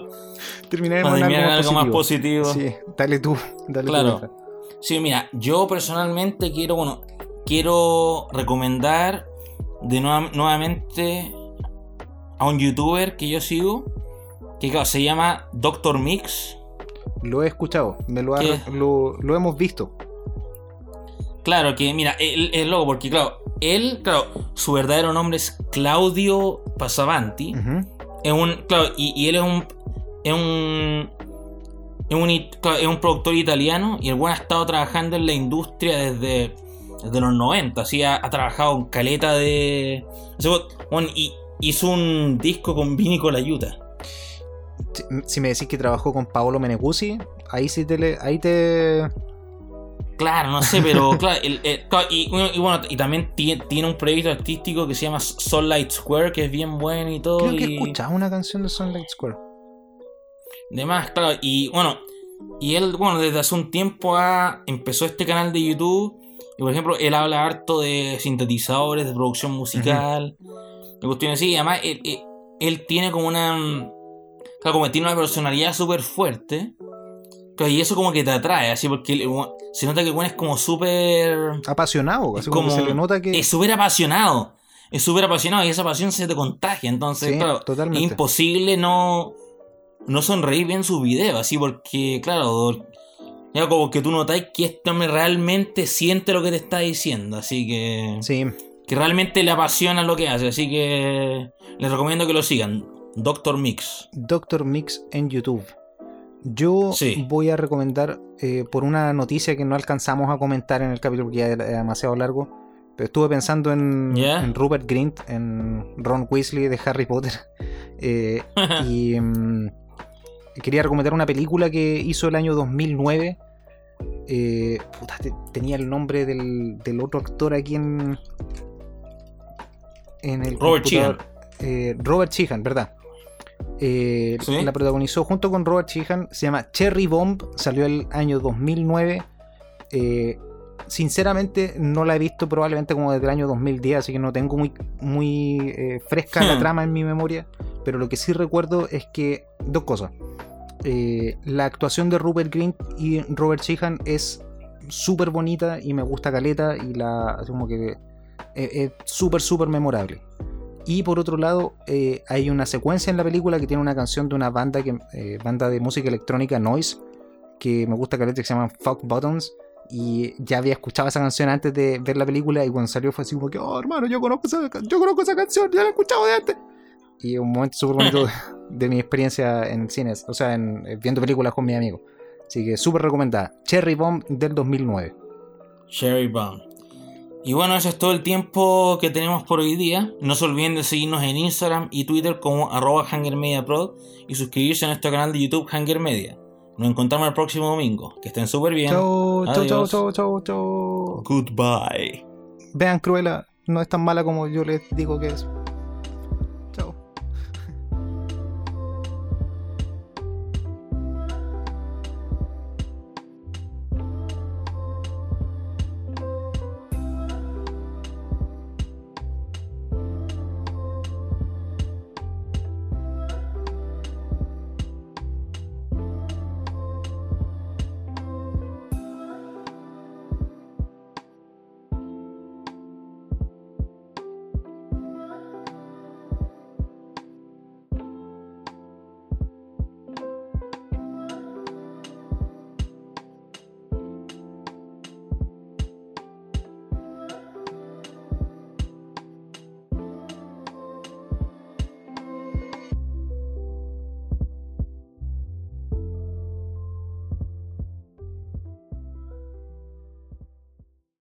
Terminaremos para en algo, más positivo. Sí, dale tú, dale Claro. tú. Sí, mira, yo personalmente quiero, bueno, quiero recomendar de nueva- nuevamente a un youtuber que yo sigo, que claro, se llama Doctor Mix. Lo he escuchado, me lo, ha- lo, lo hemos visto. Claro, que mira, él es loco porque claro, él, claro, su verdadero nombre es Claudio Pasavanti. Es un, claro, y, y él es un, es un, es un, es un productor italiano y el buen ha estado trabajando en la industria desde, desde los 90, así ha, ha trabajado en caleta de, bueno, y hizo un disco con Vini Colaiuta. Si, si me decís que trabajó con Paolo Meneguzzi, ahí sí te, ahí te, Claro, no sé, pero claro, el- el- claro, y, y bueno, y también tie- tiene un proyecto artístico que se llama Sunlight Square, que es bien bueno y todo. Creo que y- escuchado una canción de Sunlight Square. Demás, claro, y bueno, y él, bueno, desde hace un tiempo ha, empezó este canal de YouTube. Y por ejemplo, él habla harto de sintetizadores, de producción musical, de cuestiones así. Y además, él, él- él tiene como una. mm, Claro, como que tiene una personalidad súper fuerte. Y eso como que te atrae, así, porque se nota que el weón es como súper. Apasionado, así como, se le nota que. Es súper apasionado. Es súper apasionado y esa pasión se te contagia. Entonces, Sí, claro, totalmente. es imposible no, no sonreír bien sus videos. Así porque, claro, ya como que tú notáis que este hombre realmente siente lo que te está diciendo. Así que, Sí, que realmente le apasiona lo que hace. Así que les recomiendo que lo sigan. Doctor Mix. Doctor Mix en YouTube. Yo Sí. voy a recomendar eh, por una noticia que no alcanzamos a comentar en el capítulo porque ya era demasiado largo. Pero estuve pensando en, ¿Ya? en Rupert Grint, en Ron Weasley de Harry Potter. Eh, y mm, quería recomendar una película que hizo el año 2009. Eh, puta, te- tenía el nombre del, del otro actor aquí en. En el Robert computador. Eh, Robert Sheehan, ¿verdad? Eh, Sí. La protagonizó junto con Robert Sheehan. Se llama Cherry Bomb. Salió el año 2009. Eh, sinceramente no la he visto probablemente como desde el año 2010, así que no tengo muy, muy eh, fresca la Hmm. trama en mi memoria. Pero lo que sí recuerdo es que dos cosas. La actuación de Rupert Grint y Robert Sheehan es súper bonita y me gusta caleta y la como que es súper súper memorable. Y por otro lado, eh, hay una secuencia en la película que tiene una canción de una banda que eh, banda de música electrónica Noise que me gusta caleta que se llama Fuck Buttons y ya había escuchado esa canción antes de ver la película y cuando salió fue así como que, oh hermano, yo conozco esa, yo conozco esa canción, ya la he escuchado de antes. Y un momento súper bonito de, de mi experiencia en cines, o sea, en, eh, viendo películas con mis amigos. Así que súper recomendada. Cherry Bomb del 2009. Cherry Bomb. Y bueno, eso es todo el tiempo que tenemos por hoy día. No se olviden de seguirnos en Instagram y Twitter como arroba HangerMediaProd y suscribirse a nuestro canal de YouTube Hanger Media. Nos encontramos el próximo domingo. Que estén súper bien. Chau, chau, chau, Adiós. chau, chau, chau. Goodbye. Vean Cruella, no es tan mala como yo les digo que es.